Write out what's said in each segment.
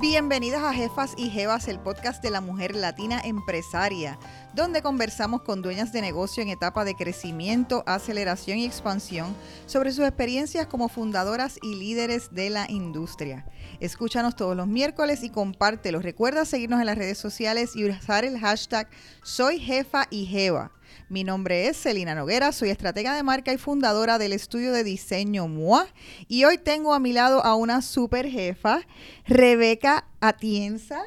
Bienvenidas a Jefas y Jevas, el podcast de la mujer latina empresaria, donde conversamos con dueñas de negocio en etapa de crecimiento, aceleración y expansión sobre sus experiencias como fundadoras y líderes de la industria. Escúchanos todos los miércoles y compártelo. Recuerda seguirnos en las redes sociales y usar el hashtag Soy Jefa y Jeva. Mi nombre es Celina Noguera, soy estratega de marca y fundadora del estudio de diseño MOA. Y hoy tengo a mi lado a una super jefa, Rebeca Atienza,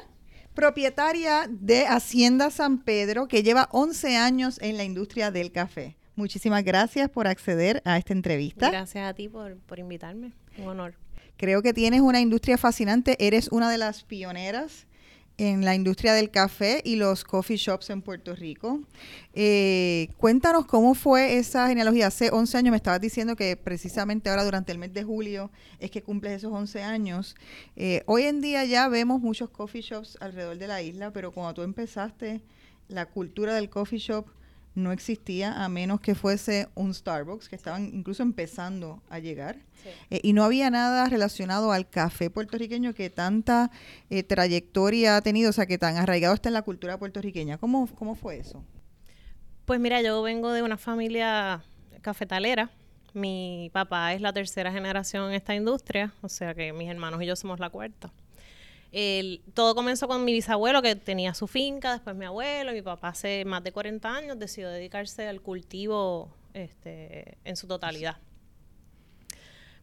propietaria de Hacienda San Pedro, que lleva 11 años en la industria del café. Muchísimas gracias por acceder a esta entrevista. Gracias a ti por, por invitarme, un honor. Creo que tienes una industria fascinante, eres una de las pioneras en la industria del café y los coffee shops en Puerto Rico. Eh, cuéntanos cómo fue esa genealogía. Hace 11 años me estabas diciendo que precisamente ahora durante el mes de julio es que cumples esos 11 años. Eh, hoy en día ya vemos muchos coffee shops alrededor de la isla, pero cuando tú empezaste, la cultura del coffee shop no existía a menos que fuese un Starbucks, que estaban incluso empezando a llegar. Eh, y no había nada relacionado al café puertorriqueño que tanta eh, trayectoria ha tenido, o sea, que tan arraigado está en la cultura puertorriqueña. ¿Cómo, ¿Cómo fue eso? Pues mira, yo vengo de una familia cafetalera. Mi papá es la tercera generación en esta industria, o sea que mis hermanos y yo somos la cuarta. Todo comenzó con mi bisabuelo que tenía su finca, después mi abuelo, mi papá hace más de 40 años decidió dedicarse al cultivo este, en su totalidad.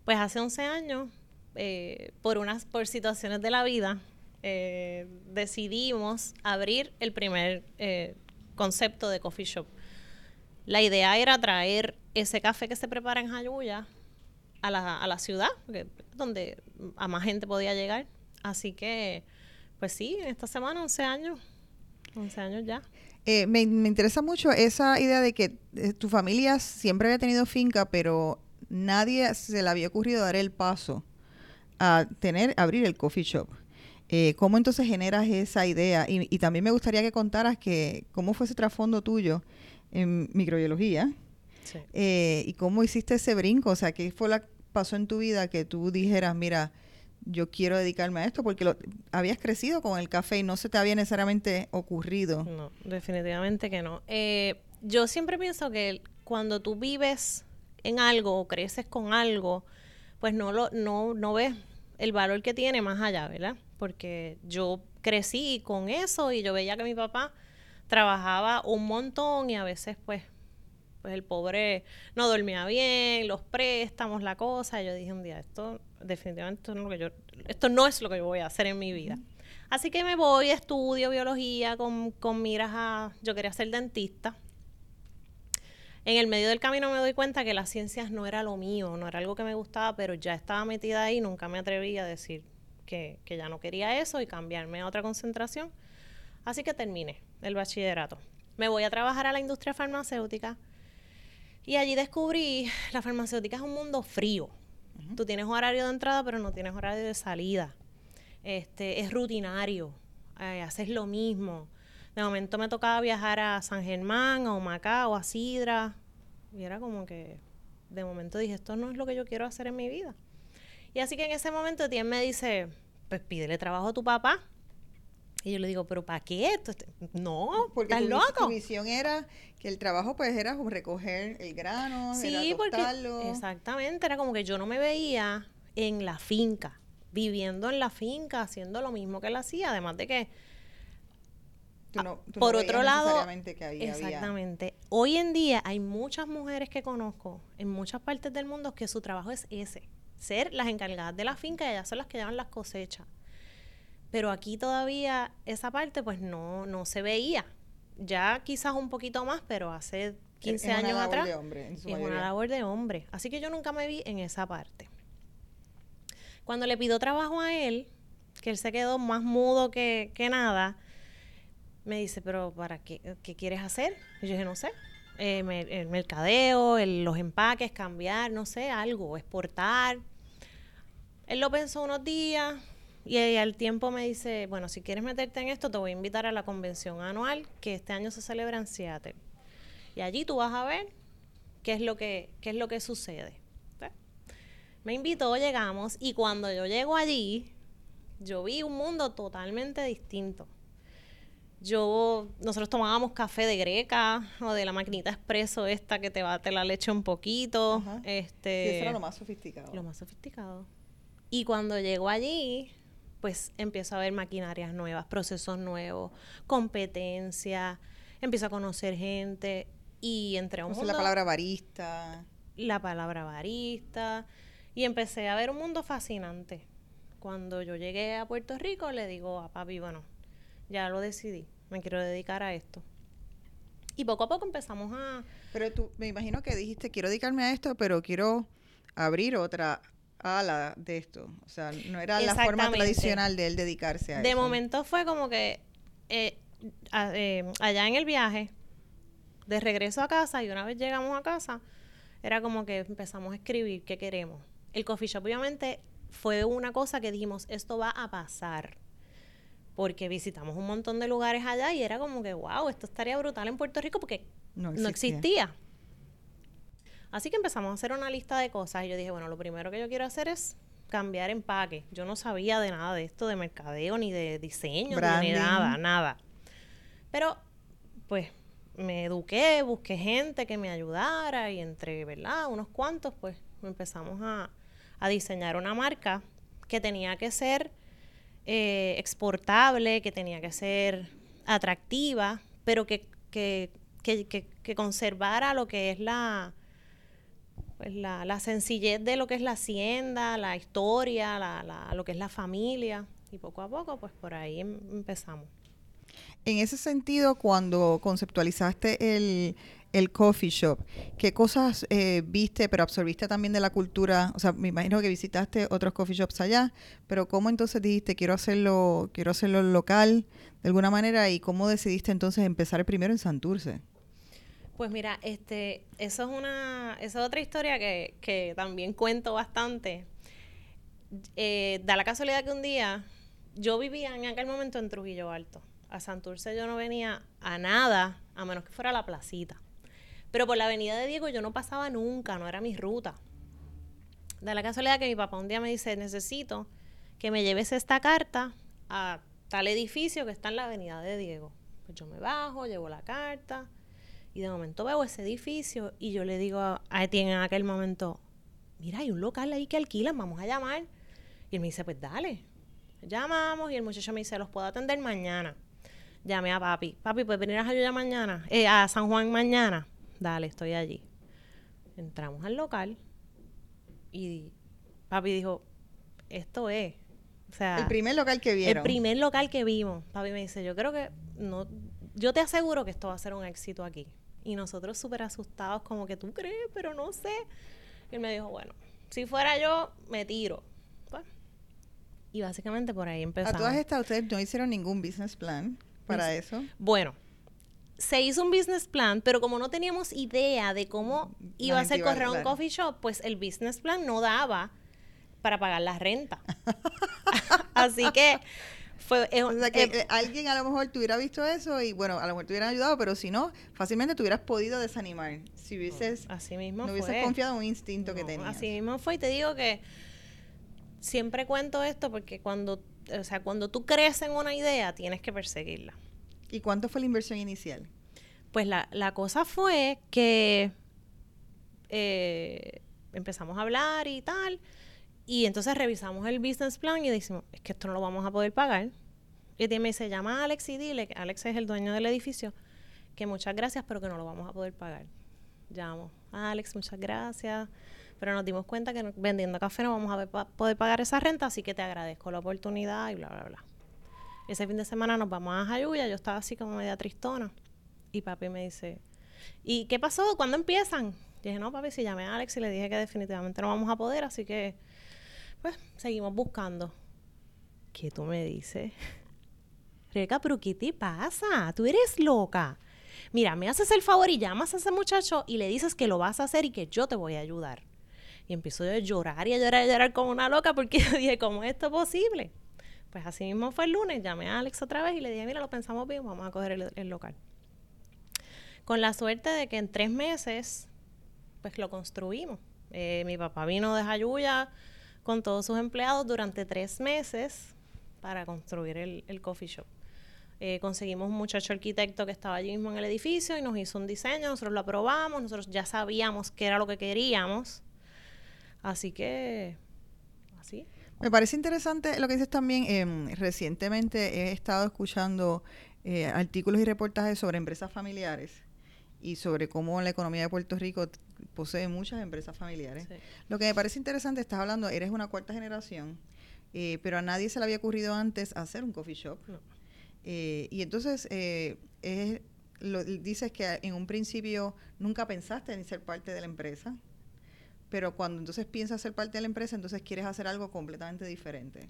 Pues hace 11 años, eh, por unas por situaciones de la vida, eh, decidimos abrir el primer eh, concepto de coffee shop. La idea era traer ese café que se prepara en Jayuya a la, a la ciudad, donde a más gente podía llegar. Así que, pues sí, esta semana 11 años, 11 años ya. me, me, interesa mucho esa idea de que tu familia siempre había tenido finca, pero nadie se le había ocurrido dar el paso a tener, abrir el coffee shop. Eh, ¿Cómo entonces generas esa idea? Y, también me gustaría que contaras que cómo fue ese trasfondo tuyo en microbiología eh, y cómo hiciste ese brinco. O sea, ¿qué fue lo que pasó en tu vida que tú dijeras, mira, yo quiero dedicarme a esto? Porque lo, habías crecido con el café y no se te había necesariamente ocurrido. No, definitivamente que no. Eh, yo siempre pienso que cuando tú vives en algo o creces con algo, pues no, lo, no, no ves el valor que tiene más allá, ¿verdad? Porque yo crecí con eso y yo veía que mi papá trabajaba un montón y a veces pues pues el pobre no dormía bien, los préstamos, la cosa. Y yo dije un día, esto definitivamente esto no, es lo que yo, esto no es lo que voy a hacer en mi vida. Así que me voy, estudio biología con, con miras a, yo quería ser dentista. En el medio del camino me doy cuenta que las ciencias no era lo mío, no era algo que me gustaba, pero ya estaba metida ahí, nunca me atreví a decir que, ya no quería eso y cambiarme a otra concentración. Así que terminé el bachillerato. Me voy a trabajar a la industria farmacéutica y allí descubrí, la farmacéutica es un mundo frío. Tú tienes horario de entrada, pero no tienes horario de salida. Este, es rutinario, eh, haces lo mismo. De momento me tocaba viajar a San Germán, a Humacao, a Sidra. Y era como que, de momento dije, esto no es lo que yo quiero hacer en mi vida. Y así que en ese momento Tien me dice, pues pídele trabajo a tu papá. Y yo le digo, ¿pero para qué? esto? No, porque ¿estás tu, loco? tu visión era que el trabajo pues era recoger el grano, sí, porque exactamente, era como que yo no me veía en la finca, viviendo en la finca, haciendo lo mismo que él hacía, además de que por otro lado, exactamente. Hoy en día hay muchas mujeres que conozco en muchas partes del mundo que su trabajo es ese, ser las encargadas de la finca y ellas son las que llevan las cosechas. Pero aquí todavía esa parte pues no, no se veía. Ya quizás un poquito más, pero hace 15 años atrás de hombre, es una labor de hombre. Así que yo nunca me vi en esa parte. Cuando le pido trabajo a él, que él se quedó más mudo que, que nada, me dice, pero ¿para qué, qué quieres hacer? Y yo dije, no sé. Eh, el mercadeo, los empaques, cambiar, no sé, algo, exportar. Él lo pensó unos días y, al tiempo me dice, bueno, si quieres meterte en esto, te voy a invitar a la convención anual que este año se celebra en Seattle. Y allí tú vas a ver qué es lo que, qué es lo que sucede. Me invitó, llegamos y cuando yo llego allí, yo vi un mundo totalmente distinto. Yo, nosotros tomábamos café de greca o de la maquinita expreso esta que te bate la leche un poquito. Este, y eso era lo más sofisticado. Lo más sofisticado. Y cuando llego allí, pues empiezo a ver maquinarias nuevas, procesos nuevos, competencia, empiezo a conocer gente y entre un mundo... la palabra barista. La palabra barista. Y empecé a ver un mundo fascinante. Cuando yo llegué a Puerto Rico, le digo a papi, bueno, ya lo decidí, me quiero dedicar a esto. Y poco a poco empezamos a... Pero tú, me imagino que dijiste, quiero dedicarme a esto, pero quiero abrir otra ala de esto. O sea, no era la forma tradicional de él dedicarse a de eso. De momento fue como que eh, eh, allá en el viaje, de regreso a casa, y una vez llegamos a casa, era como que empezamos a escribir qué queremos. El coffee shop obviamente fue una cosa que dijimos, esto va a pasar porque visitamos un montón de lugares allá y era como que, wow, esto estaría brutal en Puerto Rico porque no existía. Así que empezamos a hacer una lista de cosas y yo dije, bueno, lo primero que yo quiero hacer es cambiar empaque. Yo no sabía de nada de esto, de mercadeo, ni de diseño, ni de nada, nada. Pero, pues, me eduqué, busqué gente que me ayudara y entre, ¿verdad? Unos cuantos, pues, empezamos a, a diseñar una marca que tenía que ser eh, exportable, que tenía que ser atractiva, pero que, que, que, conservara lo que es pues la, la, sencillez de lo que es la hacienda, la historia, la, la, lo que es la familia. Y poco a poco, pues por ahí em, empezamos. En ese sentido, cuando conceptualizaste el, el coffee shop. ¿Qué cosas eh, viste, pero absorbiste también de la cultura? O sea, me imagino que visitaste otros coffee shops allá, pero ¿cómo entonces dijiste quiero hacerlo, quiero hacerlo local de alguna manera y cómo decidiste entonces empezar primero en Santurce? Pues mira, este, es una, esa es otra historia que, que también cuento bastante. Eh, da la casualidad que un día yo vivía en aquel momento en Trujillo Alto. A Santurce yo no venía a nada, a menos que fuera a la placita. Pero por la avenida de Diego yo no pasaba nunca, no era mi ruta. Da la casualidad que mi papá un día me dice, necesito que me lleves esta carta a tal edificio que está en la avenida de Diego. Pues yo me bajo, llevo la carta y de momento veo ese edificio y yo le digo a, Etienne en aquel momento, mira, hay un local ahí que alquilan, vamos a llamar. Y él me dice, pues dale. Llamamos y el muchacho me dice, los puedo atender mañana. Llamé a papi. Papi, ¿puedes venir a Jayuya mañana? Eh, a San Juan mañana dale, estoy allí. Entramos al local y papi dijo, esto es. O sea, el primer local que vieron. El primer local que vimos. Papi me dice, yo creo que no, yo te aseguro que esto va a ser un éxito aquí. Y nosotros súper asustados, como que tú crees, pero no sé. Y él me dijo, bueno, si fuera yo, me tiro. Pues, y básicamente por ahí empezamos. A todas estas, ustedes no hicieron ningún business plan para eso. Bueno, se hizo un business plan, pero como no teníamos idea de cómo iba a ser correr un coffee shop, pues el business plan no daba para pagar la renta. Así que fue... o sea que eh, alguien a lo mejor te hubiera visto eso y bueno, a lo mejor te hubieran ayudado, pero si no, fácilmente te hubieras podido desanimar si hubieses... Así mismo No hubieses confiado en un instinto que tenías. Así mismo fue y te digo que siempre cuento esto porque cuando, o sea, cuando tú crees en una idea, tienes que perseguirla. ¿Y cuánto fue la inversión inicial? Pues la, la cosa fue que eh, empezamos a hablar y tal, y entonces revisamos el business plan y decimos, es que esto no lo vamos a poder pagar. Y me dice, llama a Alex y dile, que Alex es el dueño del edificio, que muchas gracias, pero que no lo vamos a poder pagar. Llamo, Alex, muchas gracias, pero nos dimos cuenta que vendiendo café no vamos a poder pagar esa renta, así que te agradezco la oportunidad y bla, bla, bla. Ese fin de semana nos vamos a Jayuya, yo estaba así como media tristona. Y papi me dice, ¿y qué pasó? ¿Cuándo empiezan? Y dije, no, papi, si llamé a Alex y le dije que definitivamente no vamos a poder, así que, pues, seguimos buscando. ¿Qué tú me dices? Rebeca, pero ¿qué te pasa? Tú eres loca. Mira, me haces el favor y llamas a ese muchacho y le dices que lo vas a hacer y que yo te voy a ayudar. Y empiezo a llorar y a llorar y a llorar como una loca porque yo dije, ¿cómo es esto posible? Pues así mismo fue el lunes, llamé a Alex otra vez y le dije, mira, lo pensamos bien, vamos a coger el, local. Con la suerte de que en tres meses, pues lo construimos. Eh, mi papá vino de Jayuya con todos sus empleados durante tres meses. para construir el, coffee shop. Eh, conseguimos un muchacho arquitecto que estaba allí mismo en el edificio y nos hizo un diseño, nosotros lo aprobamos, nosotros ya sabíamos qué era lo que queríamos. Así que, así. Me parece interesante lo que dices también. Em, recientemente he estado escuchando eh, artículos y reportajes sobre empresas familiares y sobre cómo la economía de Puerto Rico posee muchas empresas familiares. Lo que me parece interesante, estás hablando, eres una cuarta generación, eh, pero a nadie se le había ocurrido antes hacer un coffee shop. Eh, y entonces, eh, lo, dices que en un principio nunca pensaste en ser parte de la empresa, pero cuando entonces piensas ser parte de la empresa, entonces quieres hacer algo completamente diferente.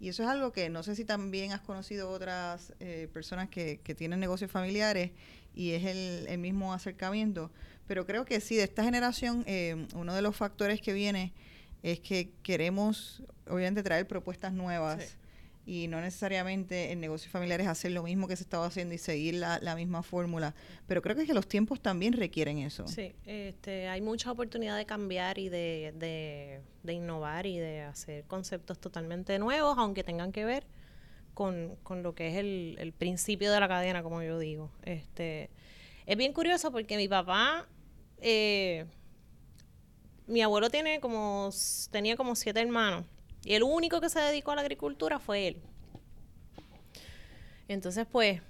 Y eso es algo que no sé si también has conocido otras eh, personas que, que, tienen negocios familiares y es el, el, mismo acercamiento, pero creo que sí, de esta generación, uno de los factores que viene es que queremos, obviamente, traer propuestas nuevas y no necesariamente en negocios familiares hacer lo mismo que se estaba haciendo y seguir la, la misma fórmula. Pero creo que, que los tiempos también requieren eso. Sí, este, hay mucha oportunidad de cambiar y de, de, de innovar y de hacer conceptos totalmente nuevos, aunque tengan que ver con, con lo que es el, el, principio de la cadena, como yo digo. Este, es bien curioso porque mi papá... Eh, mi abuelo tiene como tenía como siete hermanos y el único que se dedicó a la agricultura fue él. Entonces, pues,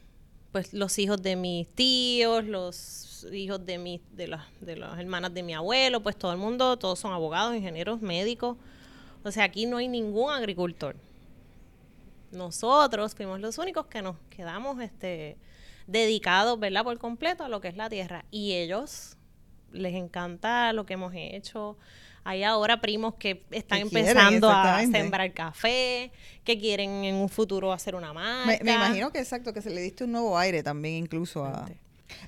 pues los hijos de mis tíos, los hijos de mis, de las, de las hermanas de mi abuelo, pues todo el mundo, todos son abogados, ingenieros, médicos. O sea, aquí no hay ningún agricultor. Nosotros fuimos los únicos que nos quedamos este, dedicados, ¿verdad? Por completo a lo que es la tierra. Y ellos les encanta lo que hemos hecho. Hay ahora primos que están empezando a sembrar café, que quieren en un futuro hacer una marca. Me, imagino que exacto, que se le diste un nuevo aire también incluso a...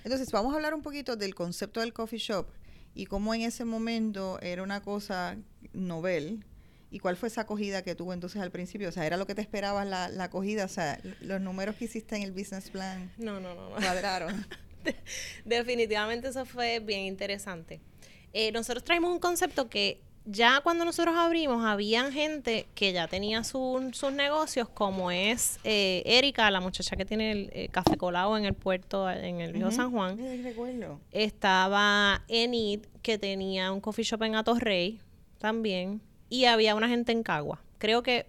Entonces, vamos a hablar un poquito del concepto del coffee shop y cómo en ese momento era una cosa novel. ¿Y cuál fue esa acogida que tuvo entonces al principio? O sea, ¿era lo que te esperabas la, la acogida? O sea, los números que hiciste en el business plan. No, no, no. no. Cuadraron. Definitivamente eso fue bien interesante. Eh, nosotros traemos un concepto que ya cuando nosotros abrimos, había gente que ya tenía sus negocios, como es eh, Erika, la muchacha que tiene el eh, café colado en el puerto, en el río San Juan. Estaba Enid, que tenía un coffee shop en Atorrey también. Y había una gente en Cagua. Creo que,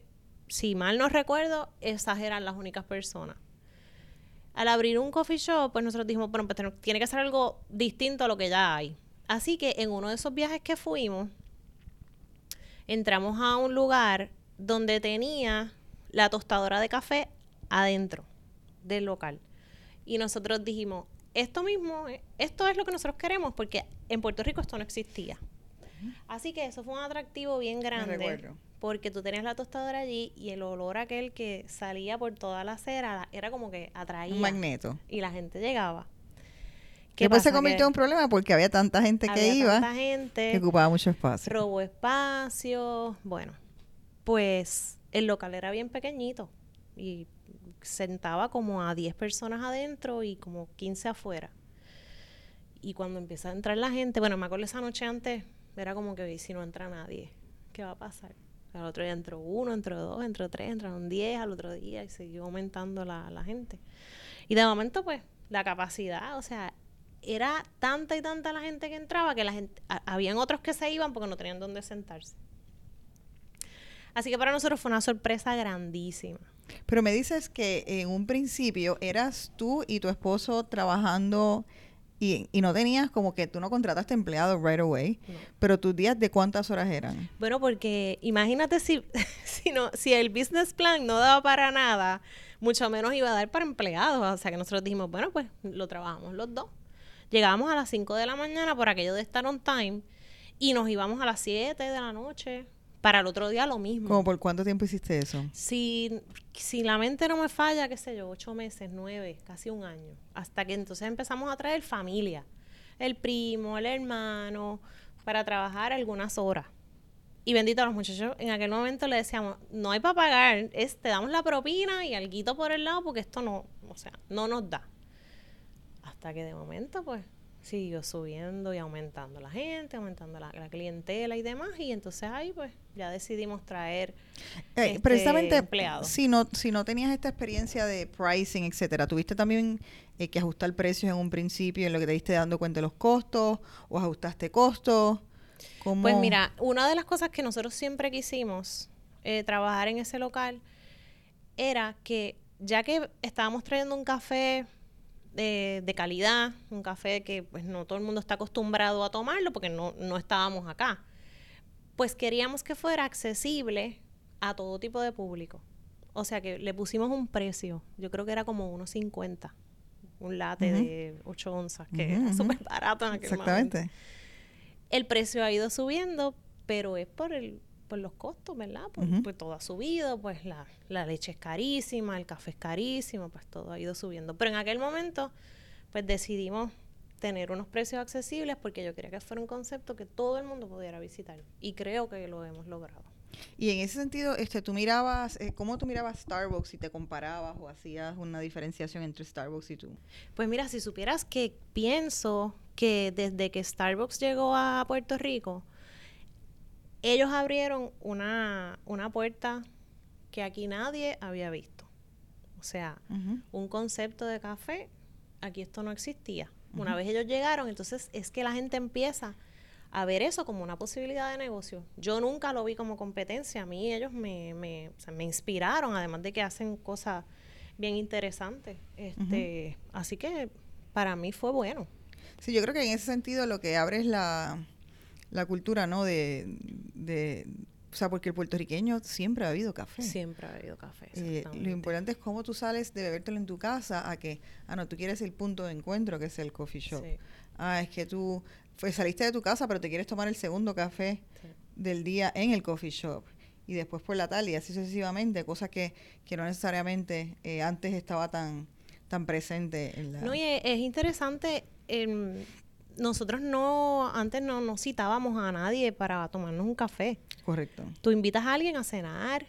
si mal no recuerdo, esas eran las únicas personas. Al abrir un coffee shop, pues nosotros dijimos, bueno, pues tiene que ser algo distinto a lo que ya hay. Así que en uno de esos viajes que fuimos, entramos a un lugar donde tenía la tostadora de café adentro del local. Y nosotros dijimos, esto mismo, esto es lo que nosotros queremos, porque en Puerto Rico esto no existía. Así que eso fue un atractivo bien grande. Porque tú tenías la tostadora allí y el olor aquel que salía por toda la acera era como que atraía. Un magneto. Y la gente llegaba. Después se convirtió en un problema porque había tanta gente que iba tanta gente, que ocupaba mucho espacio. Robó espacio. Bueno, pues el local era bien pequeñito y sentaba como a 10 personas adentro y como 15 afuera. Y cuando empieza a entrar la gente, bueno, me acuerdo esa noche antes, era como que si no entra nadie, ¿qué va a pasar? Al otro día entró uno, entró dos, entró tres, entraron diez al otro día y siguió aumentando la, la gente. Y de momento, pues, la capacidad, o sea, era tanta y tanta la gente que entraba que la gente, habían otros que se iban porque no tenían dónde sentarse. Así que para nosotros fue una sorpresa grandísima. Pero me dices que en un principio eras tú y tu esposo trabajando y, y no tenías como que tú no contrataste empleados right away, pero tus días de cuántas horas eran? Bueno, porque imagínate si, si, no, si el business plan no daba para nada, mucho menos iba a dar para empleados. O sea que nosotros dijimos, bueno, pues lo trabajamos los dos. Llegábamos a las 5 de la mañana por aquello de estar on time y nos íbamos a las 7 de la noche. Para el otro día lo mismo. ¿Cómo por cuánto tiempo hiciste eso? Si, si la mente no me falla, qué sé yo, ocho meses, nueve, casi un año. Hasta que entonces empezamos a traer familia. El primo, el hermano, para trabajar algunas horas. Y bendito a los muchachos, en aquel momento le decíamos, no hay para pagar, es, te damos la propina y algo por el lado porque esto no, o sea, no nos da. Hasta que de momento, pues, siguió subiendo y aumentando la gente, aumentando la, clientela y demás. Y entonces ahí pues ya decidimos traer eh, este precisamente empleados. Si no, si no tenías esta experiencia de pricing, etcétera, ¿tuviste también eh, que ajustar precios en un principio en lo que te diste dando cuenta de los costos o ajustaste costos? Pues mira, una de las cosas que nosotros siempre quisimos eh, trabajar en ese local era que ya que estábamos trayendo un café de, calidad, un café que pues no todo el mundo está acostumbrado a tomarlo porque no, no estábamos acá, pues queríamos que fuera accesible a todo tipo de público. O sea que le pusimos un precio, yo creo que era como unos 50, un late de 8 onzas, que es súper barato en aquel Exactamente. El precio ha ido subiendo, pero es por el por los costos, ¿verdad? Pues, todo ha subido, pues la, la, leche es carísima, el café es carísimo, pues todo ha ido subiendo. Pero en aquel momento, pues decidimos tener unos precios accesibles porque yo quería que fuera un concepto que todo el mundo pudiera visitar y creo que lo hemos logrado. Y en ese sentido, este, tú mirabas, eh, ¿cómo tú mirabas Starbucks y te comparabas o hacías una diferenciación entre Starbucks y tú? Pues mira, si supieras que pienso que desde que Starbucks llegó a Puerto Rico, ellos abrieron una, una puerta que aquí nadie había visto. O sea, un concepto de café, aquí esto no existía. Una vez ellos llegaron, entonces es que la gente empieza a ver eso como una posibilidad de negocio. Yo nunca lo vi como competencia. A mí ellos me, me, me inspiraron, además de que hacen cosas bien interesantes. Este, Así que para mí fue bueno. Sí, yo creo que en ese sentido lo que abre es la, la cultura, ¿no? De, de, o sea, porque el puertorriqueño siempre ha habido café. Siempre ha habido café. Eh, lo importante es cómo tú sales de bebértelo en tu casa a que, ah, no, tú quieres el punto de encuentro que es el coffee shop. Ah, es que tú pues, saliste de tu casa, pero te quieres tomar el segundo café del día en el coffee shop. Y después por la tal y así sucesivamente, cosas que, que no necesariamente eh, antes estaba tan, tan presente en la... No, y es, interesante... Em, nosotros no, antes no, no citábamos a nadie para tomarnos un café. Correcto. Tú invitas a alguien a cenar,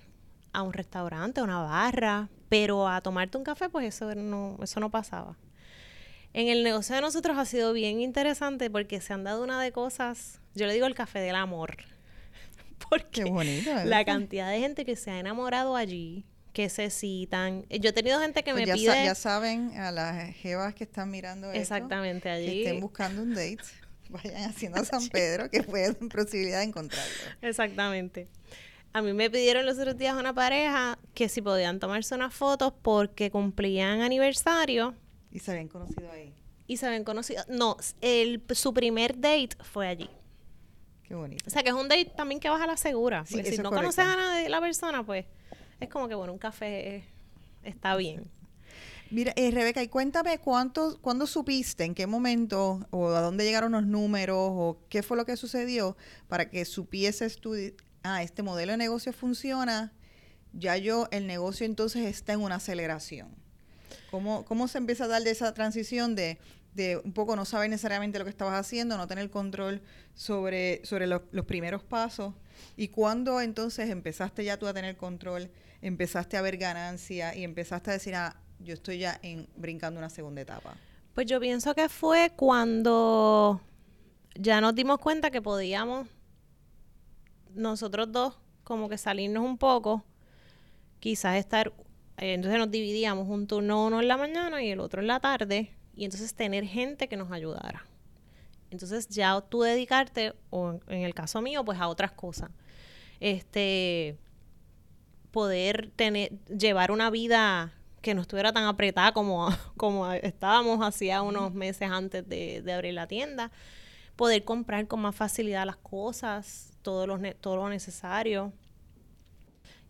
a un restaurante, a una barra, pero a tomarte un café, pues eso no, eso no pasaba. En el negocio de nosotros ha sido bien interesante porque se han dado una de cosas, yo le digo el café del amor. Porque la cantidad de gente que se ha enamorado allí, que se citan. Yo he tenido gente que pues me pide... ya saben, a las jevas que están mirando Exactamente, allí. Que estén buscando un date, vayan haciendo a San Pedro, que pueden posibilidad de encontrarlo. Exactamente. A mí me pidieron los otros días una pareja que si podían tomarse unas fotos porque cumplían aniversario. ¿Y se habían conocido ahí? Y se habían conocido. No, el, su primer date fue allí. Qué bonito. O sea, que es un date también que vas a la segura. si no conoces a nadie, la persona, pues es como que, bueno, un café está bien. Mira, eh, Rebeca, y cuéntame cuánto, cuándo supiste, en qué momento, o a dónde llegaron los números, o qué fue lo que sucedió para que supieses tú, ah, este modelo de negocio funciona, ya yo, el negocio entonces está en una aceleración. ¿Cómo, cómo se empieza a dar de esa transición de, de un poco no saber necesariamente lo que estabas haciendo, no tener control sobre, sobre los primeros pasos? ¿Y cuándo entonces empezaste ya tú a tener control? Empezaste a ver ganancia y empezaste a decir, ah, yo estoy ya en, brincando una segunda etapa? Pues yo pienso que fue cuando ya nos dimos cuenta que podíamos nosotros dos como que salirnos un poco, quizás estar, eh, entonces nos dividíamos un turno uno en la mañana y el otro en la tarde, y entonces tener gente que nos ayudara. Entonces ya tú dedicarte, o en el caso mío, pues a otras cosas. Este, poder tener, llevar una vida que no estuviera tan apretada como, como estábamos hacía unos meses antes de, abrir la tienda, poder comprar con más facilidad las cosas, todo lo, todo lo necesario.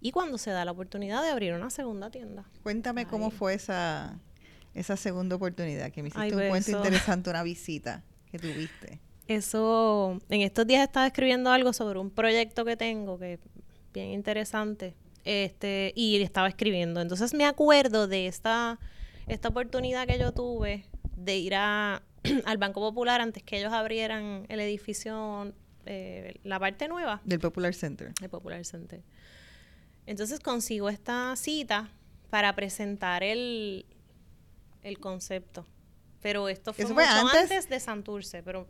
Y cuando se da la oportunidad de abrir una segunda tienda. Cuéntame cómo fue esa, esa segunda oportunidad, que me hiciste un pues cuento interesante, una visita que tuviste. Eso, en estos días estaba escribiendo algo sobre un proyecto que tengo que es bien interesante este, y estaba escribiendo. Entonces me acuerdo de esta, esta oportunidad que yo tuve de ir a, al Banco Popular antes que ellos abrieran el edificio, eh, la parte nueva. Del Popular Center. Del Popular Center. Entonces consigo esta cita para presentar el, el concepto. Pero esto fue, ¿Eso mucho fue antes? antes? de Santurce. Pero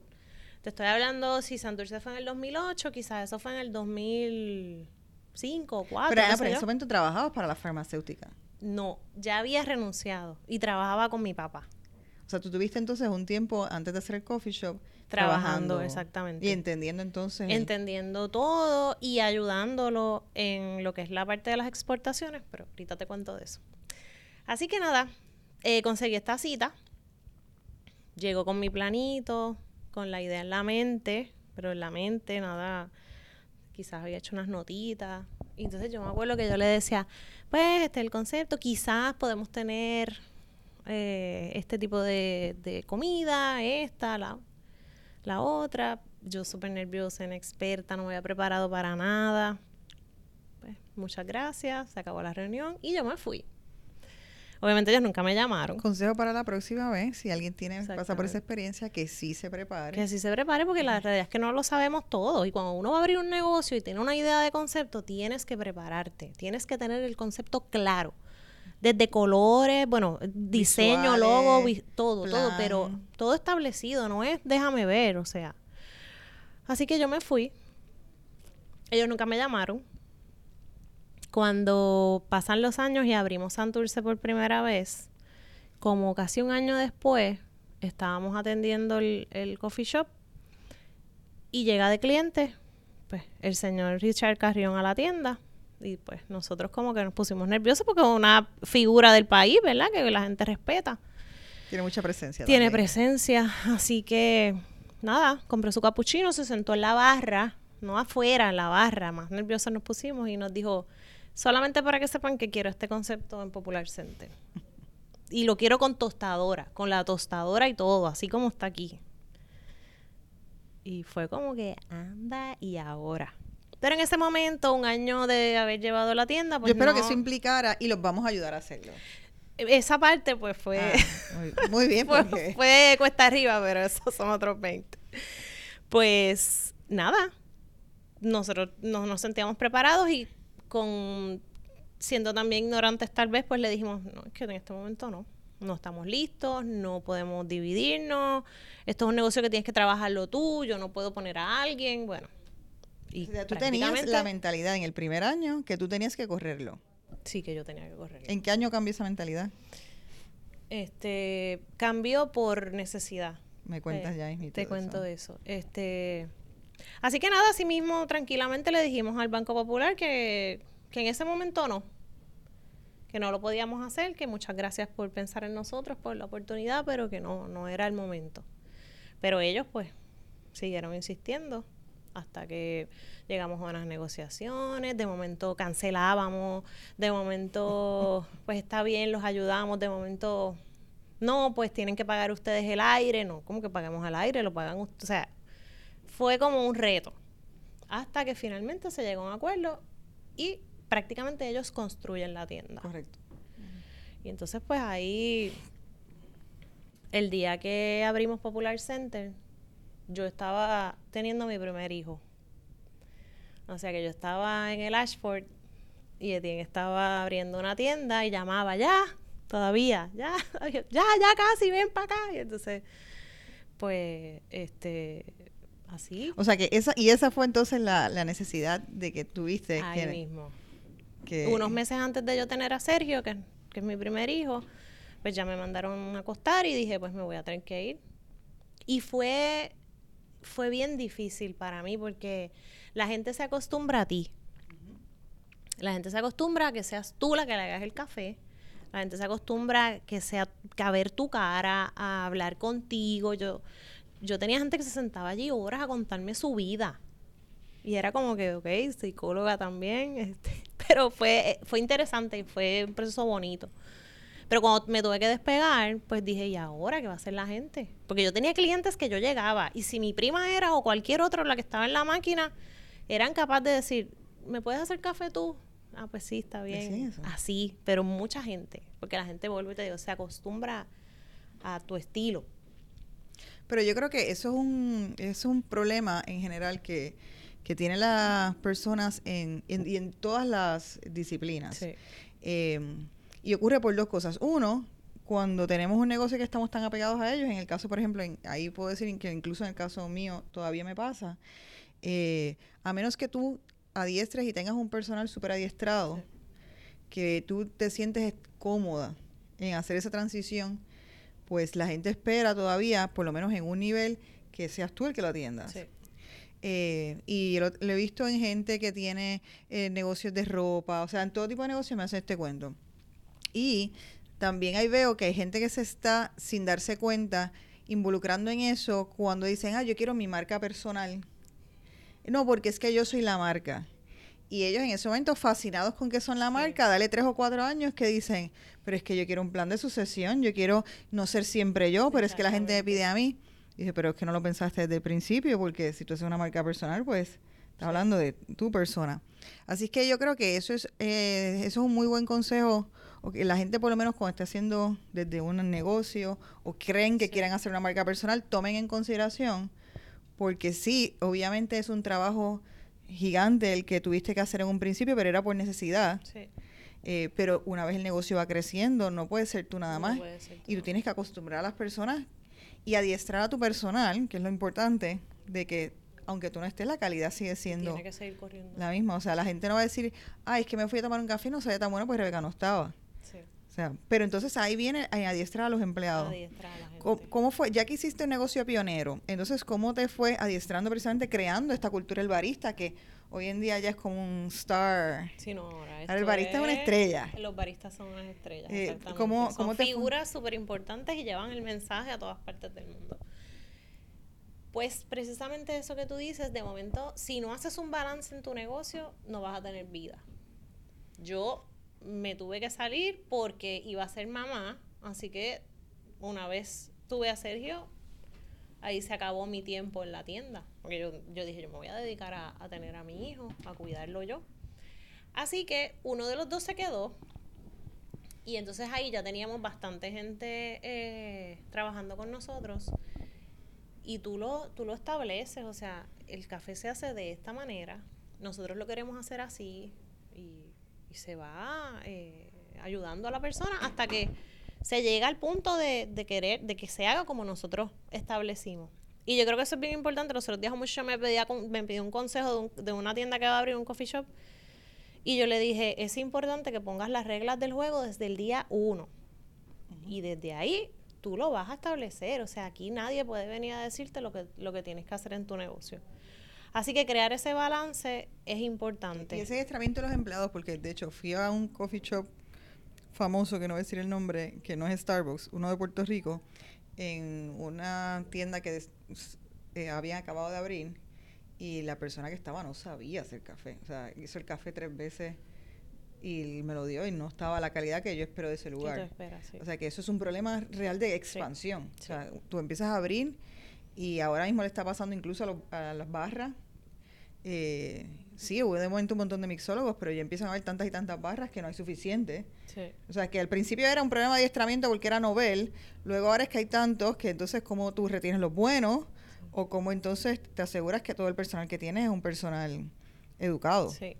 te estoy hablando, si Santurce fue en el 2008, quizás eso fue en el 2005 o 2004. Pero, Ana, en ese momento trabajabas para la farmacéutica. No, ya había renunciado y trabajaba con mi papá. O sea, tú tuviste entonces un tiempo antes de hacer el coffee shop Trabajando, exactamente. Y entendiendo entonces. el- entendiendo todo y ayudándolo en lo que es la parte de las exportaciones, pero ahorita te cuento de eso. Así que nada, eh, conseguí esta cita, llego con mi planito, con la idea en la mente, pero en la mente nada, quizás había hecho unas notitas. Entonces yo me acuerdo que yo le decía, pues este es el concepto, quizás podemos tener eh, este tipo de, de comida, esta, la, la otra. Yo súper nerviosa, inexperta, no me había preparado para nada. Pues, muchas gracias, se acabó la reunión y yo me fui. Obviamente ellos nunca me llamaron. Consejo para la próxima vez, si alguien tiene pasa por esa experiencia, que sí se prepare. Que sí se prepare porque la realidad es que no lo sabemos todo. Y cuando uno va a abrir un negocio y tiene una idea de concepto, tienes que prepararte. Tienes que tener el concepto claro. Desde colores, bueno, diseño, Visuales, logo, vi- todo, todo, pero todo establecido, no es déjame ver, o sea. Así que yo me fui. Ellos nunca me llamaron. Cuando pasan los años y abrimos Santurce por primera vez, como casi un año después, estábamos atendiendo el, el coffee shop y llega de cliente, pues, el señor Richard Carrión a la tienda. Y pues nosotros como que nos pusimos nerviosos porque es una figura del país, ¿verdad? Que la gente respeta. Tiene mucha presencia. Tiene también. presencia, así que nada, compró su capuchino, se sentó en la barra, no afuera, en la barra, más nerviosos nos pusimos y nos dijo, solamente para que sepan que quiero este concepto en Popular Center. Y lo quiero con tostadora, con la tostadora y todo, así como está aquí. Y fue como que anda y ahora. Pero en ese momento, un año de haber llevado la tienda, pues Yo espero que eso implicara y los vamos a ayudar a hacerlo. esa parte pues fue... Ah, muy, muy bien, fue, porque fue cuesta arriba, pero esos son otros 20. Pues nada, nosotros no nos sentíamos preparados y con siendo también ignorantes tal vez, pues le dijimos, no, es que en este momento no, no estamos listos, no podemos dividirnos, esto es un negocio que tienes que trabajarlo tú, yo no puedo poner a alguien, bueno. Y o sea, tú tenías la mentalidad en el primer año que tú tenías que correrlo. Sí, que yo tenía que correr. ¿En qué año cambió esa mentalidad? Este, cambió por necesidad. Me cuentas Eh, ya, Te cuento eso. eso. Este, así que nada, así mismo, tranquilamente le dijimos al Banco Popular que, que en ese momento no, que no lo podíamos hacer, que muchas gracias por pensar en nosotros, por la oportunidad, pero que no, no era el momento. Pero ellos pues siguieron insistiendo hasta que llegamos a unas negociaciones, de momento cancelábamos, de momento pues está bien, los ayudamos, de momento no, pues tienen que pagar ustedes el aire, no, ¿cómo que pagamos el aire? Lo pagan ustedes, o sea, fue como un reto, hasta que finalmente se llegó a un acuerdo y prácticamente ellos construyen la tienda. Correcto. Y entonces, pues ahí, el día que abrimos Popular Center, yo estaba teniendo mi primer hijo. O sea que yo estaba en el Ashford y Etienne estaba abriendo una tienda y llamaba, ya, todavía, ya, ya, ya casi, ven para acá. Y entonces, pues, este, así, O sea que esa, y esa fue entonces la, la necesidad de que tuviste ahí que, mismo. que- unos meses antes de yo tener a Sergio, que, que es mi primer hijo, pues ya me mandaron a acostar y dije, pues me voy a tener que ir. Y fue, fue bien difícil para mí porque la gente se acostumbra a ti. La gente se acostumbra a que seas tú la que le hagas el café. La gente se acostumbra a que sea que a ver tu cara, a hablar contigo. Yo, yo tenía gente que se sentaba allí horas a contarme su vida. Y era como que, ok, psicóloga también. Este, pero fue, fue interesante y fue un proceso bonito. Pero cuando me tuve que despegar, pues dije, ¿y ahora qué va a hacer la gente? Porque yo tenía clientes que yo llegaba y si mi prima era o cualquier otra la que estaba en la máquina, eran capaces de decir, ¿me puedes hacer café tú? Ah, pues sí, está bien. Decían eso. Así, pero mucha gente, porque la gente vuelve y te digo, se acostumbra a tu estilo. Pero yo creo que eso es un, es un problema en general que, que tienen las personas en, en- y en todas las disciplinas. Eh, y ocurre por dos cosas. Uno, cuando tenemos un negocio que estamos tan apegados a ellos, en el caso, por ejemplo, ahí puedo decir que incluso en el caso mío todavía me pasa, eh, a menos que tú adiestres y tengas un personal súper adiestrado, que tú te sientes cómoda en hacer esa transición, pues la gente espera todavía, por lo menos en un nivel, que seas tú el que lo atiendas. Eh, y lo, he visto en gente que tiene eh, negocios de ropa, o sea, en todo tipo de negocios me hace este cuento. Y también ahí veo que hay gente que se está, sin darse cuenta, involucrando en eso cuando dicen, ah, yo quiero mi marca personal. No, porque es que yo soy la marca. Y ellos en ese momento fascinados con que son la marca, dale tres o cuatro años que dicen, pero es que yo quiero un plan de sucesión, yo quiero no ser siempre yo, pero es que la gente me pide a mí. Dice, pero es que no lo pensaste desde el principio, porque si tú haces una marca personal, pues estás hablando de tu persona. Así que yo creo que eso es, eh, eso es un muy buen consejo, o que la gente por lo menos cuando esté haciendo desde un negocio o creen que quieren hacer una marca personal, tomen en consideración, porque sí, obviamente es un trabajo gigante el que tuviste que hacer en un principio, pero era por necesidad. Eh, pero una vez el negocio va creciendo, no puede ser tú nada más. y tú tienes que acostumbrar a las personas y adiestrar a tu personal, que es lo importante, de que aunque tú no estés, la calidad sigue siendo la misma. O sea, la gente no va a decir, ay, es que me fui a tomar un café y no sabía tan bueno porque Rebeca no estaba. O sea, pero entonces ahí viene adiestrar a los empleados. Adiestrar a la gente. ¿Cómo, fue? Ya que hiciste un negocio pionero, entonces, ¿cómo te fue adiestrando precisamente creando esta cultura del barista que hoy en día ya es como un star? Sí, no, ahora, el barista es, una estrella. Los baristas son unas estrellas. Eh, ¿cómo, son figuras súper importantes y llevan el mensaje a todas partes del mundo. Pues precisamente eso que tú dices, de momento, si no haces un balance en tu negocio, no vas a tener vida. Yo me tuve que salir porque iba a ser mamá, así que una vez tuve a Sergio, ahí se acabó mi tiempo en la tienda, porque yo, yo dije, yo me voy a dedicar a, tener a mi hijo, a cuidarlo yo. Así que uno de los dos se quedó y entonces ahí ya teníamos bastante gente eh, trabajando con nosotros y tú lo, tú lo estableces, o sea, el café se hace de esta manera, nosotros lo queremos hacer así y y se va eh, ayudando a la persona hasta que se llega al punto de, querer, de que se haga como nosotros establecimos. Y yo creo que eso es bien importante. Los otros días mucho me, pedía, me pidió un consejo de, una tienda que va a abrir un coffee shop. Y yo le dije, es importante que pongas las reglas del juego desde el día uno. Y desde ahí tú lo vas a establecer. O sea, aquí nadie puede venir a decirte lo que, lo que tienes que hacer en tu negocio. Así que crear ese balance es importante. Y ese adiestramiento de los empleados, porque de hecho fui a un coffee shop famoso, que no voy a decir el nombre, que no es Starbucks, uno de Puerto Rico, en una tienda que eh, habían acabado de abrir y la persona que estaba no sabía hacer café. O sea, hizo el café tres veces y me lo dio y no estaba la calidad que yo espero de ese lugar. O sea, que eso es un problema real de expansión. O sea, tú empiezas a abrir y ahora mismo le está pasando incluso a, las barras. Eh, sí, hubo de momento un montón de mixólogos, pero ya empiezan a haber tantas y tantas barras que no hay suficiente. O sea, que al principio era un problema de adiestramiento porque era novel, luego ahora es que hay tantos que entonces cómo tú retienes los buenos o cómo entonces te aseguras que todo el personal que tienes es un personal educado. Sí.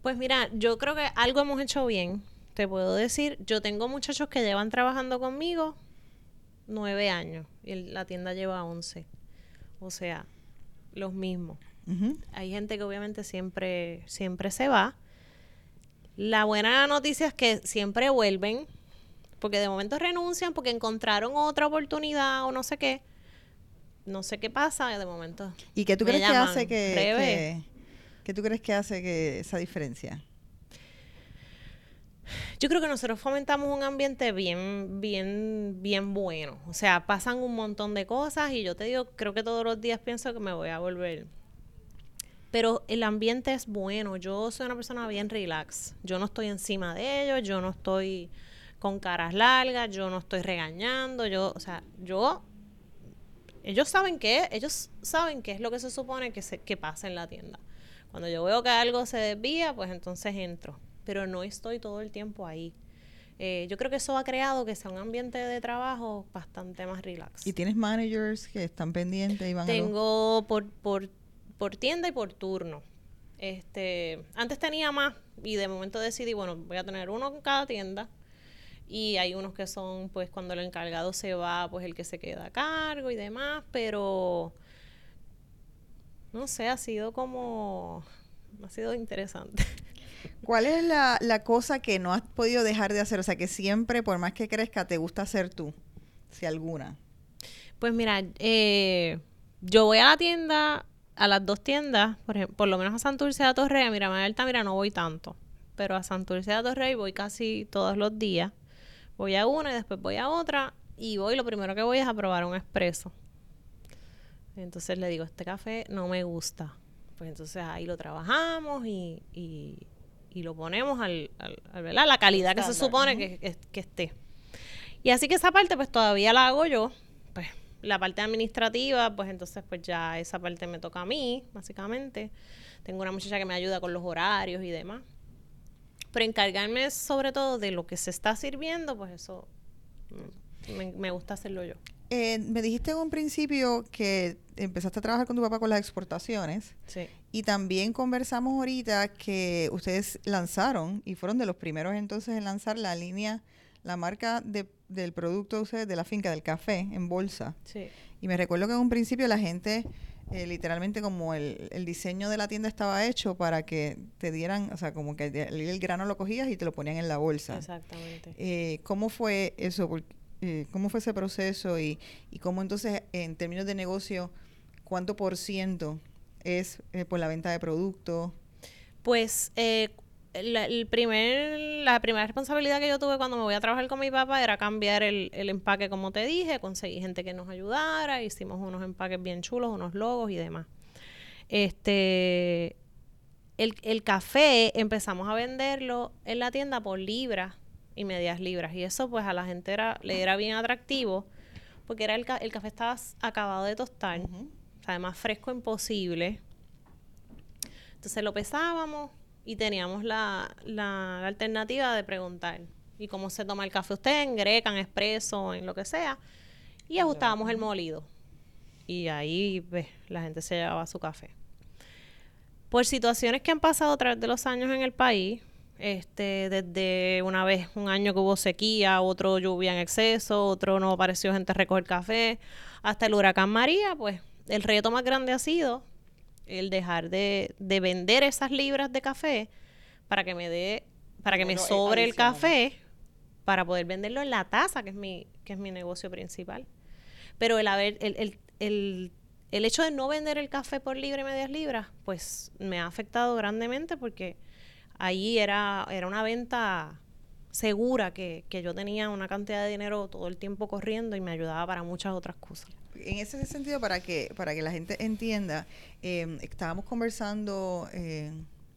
Pues mira, yo creo que algo hemos hecho bien, te puedo decir. Yo tengo muchachos que llevan trabajando conmigo nueve años y la tienda lleva once. O sea, los mismos. Hay gente que obviamente siempre, siempre se va. La buena noticia es que siempre vuelven, porque de momento renuncian porque encontraron otra oportunidad o no sé qué. No sé qué pasa, de momento. ¿Y qué tú crees que hace que, qué tú crees que hace que esa diferencia? Yo creo que nosotros fomentamos un ambiente bien, bien, bien bueno. O sea, pasan un montón de cosas y yo te digo, creo que todos los días pienso que me voy a volver. Pero el ambiente es bueno. Yo soy una persona bien relax. Yo no estoy encima de ellos, yo no estoy con caras largas, yo no estoy regañando, yo, o sea, yo ellos saben qué, ellos saben qué es lo que se supone que se, que pasa en la tienda. Cuando yo veo que algo se desvía, pues entonces entro pero no estoy todo el tiempo ahí. Eh, yo creo que eso ha creado que sea un ambiente de trabajo bastante más relax. ¿Y tienes managers que están pendientes y van Tengo por, por, por tienda y por turno. Este, antes tenía más y de momento decidí, bueno, voy a tener uno en cada tienda. Y hay unos que son, pues, cuando el encargado se va, pues el que se queda a cargo y demás, pero no sé, ha sido como, ha sido interesante. ¿Cuál es la, la cosa que no has podido dejar de hacer? O sea, que siempre, por más que crezca, te gusta hacer tú, si alguna. Pues mira, eh, yo voy a la tienda, a las dos tiendas, por ejemplo, por lo menos a Santurce de Torrey, a Miramar Altamira no voy tanto, pero a Santurce de Torrey voy casi todos los días. Voy a una y después voy a otra y voy, lo primero que voy es a probar un expreso. Entonces le digo, este café no me gusta. Pues entonces ahí lo trabajamos y, y, y lo ponemos al, al, al- ¿verdad? la calidad que se supone que, que- que esté. Y así que esa parte pues todavía la hago yo. Pues la parte administrativa, pues entonces pues ya esa parte me toca a mí, básicamente. Tengo una muchacha que me ayuda con los horarios y demás. Pero encargarme sobre todo de lo que se está sirviendo, pues eso mm, me, me gusta hacerlo yo. Eh, me dijiste en un principio que empezaste a trabajar con tu papá con las exportaciones Sí. y también conversamos ahorita que ustedes lanzaron y fueron de los primeros entonces en lanzar la línea, la marca de- del producto de ustedes, de la finca del café en bolsa. Sí. Y me recuerdo que en un principio la gente, eh, literalmente como el, el diseño de la tienda estaba hecho para que te dieran, o sea, como que el, el grano lo cogías y te lo ponían en la bolsa. Exactamente. Eh, ¿Cómo fue eso? Por- eh, ¿Cómo fue ese proceso? Y, y cómo entonces, en términos de negocio, cuánto por ciento es eh, por la venta de productos? Pues eh, la, el primer, la primera responsabilidad que yo tuve cuando me voy a trabajar con mi papá era cambiar el, el empaque, como te dije, conseguí gente que nos ayudara, hicimos unos empaques bien chulos, unos logos y demás. Este, el, el café empezamos a venderlo en la tienda por libras y medias libras y eso pues a la gente era, le era bien atractivo porque era el, ca- el café estaba acabado de tostar. O sea, más fresco imposible. Entonces lo pesábamos y teníamos la, la- la alternativa de preguntar, ¿y cómo se toma el café usted? ¿En greca, en expreso, en lo que sea? Y ajustábamos el molido. Y ahí pues, la gente se llevaba su café. Por situaciones que han pasado a través de los años en el país, este, desde una vez, un año que hubo sequía, otro lluvia en exceso, otro no apareció gente a recoger café, hasta el huracán María, pues el reto más grande ha sido el dejar de, de vender esas libras de café para que me dé, para que me Bueno, sobre el café para poder venderlo en la taza, que es mi, que es mi negocio principal. Pero el haber, el, el, el, el hecho de no vender el café por libre y medias libras, pues me ha afectado grandemente porque ahí era, era una venta segura que, que yo tenía una cantidad de dinero todo el tiempo corriendo y me ayudaba para muchas otras cosas. En ese sentido, para que, para que la gente entienda, eh, estábamos conversando eh,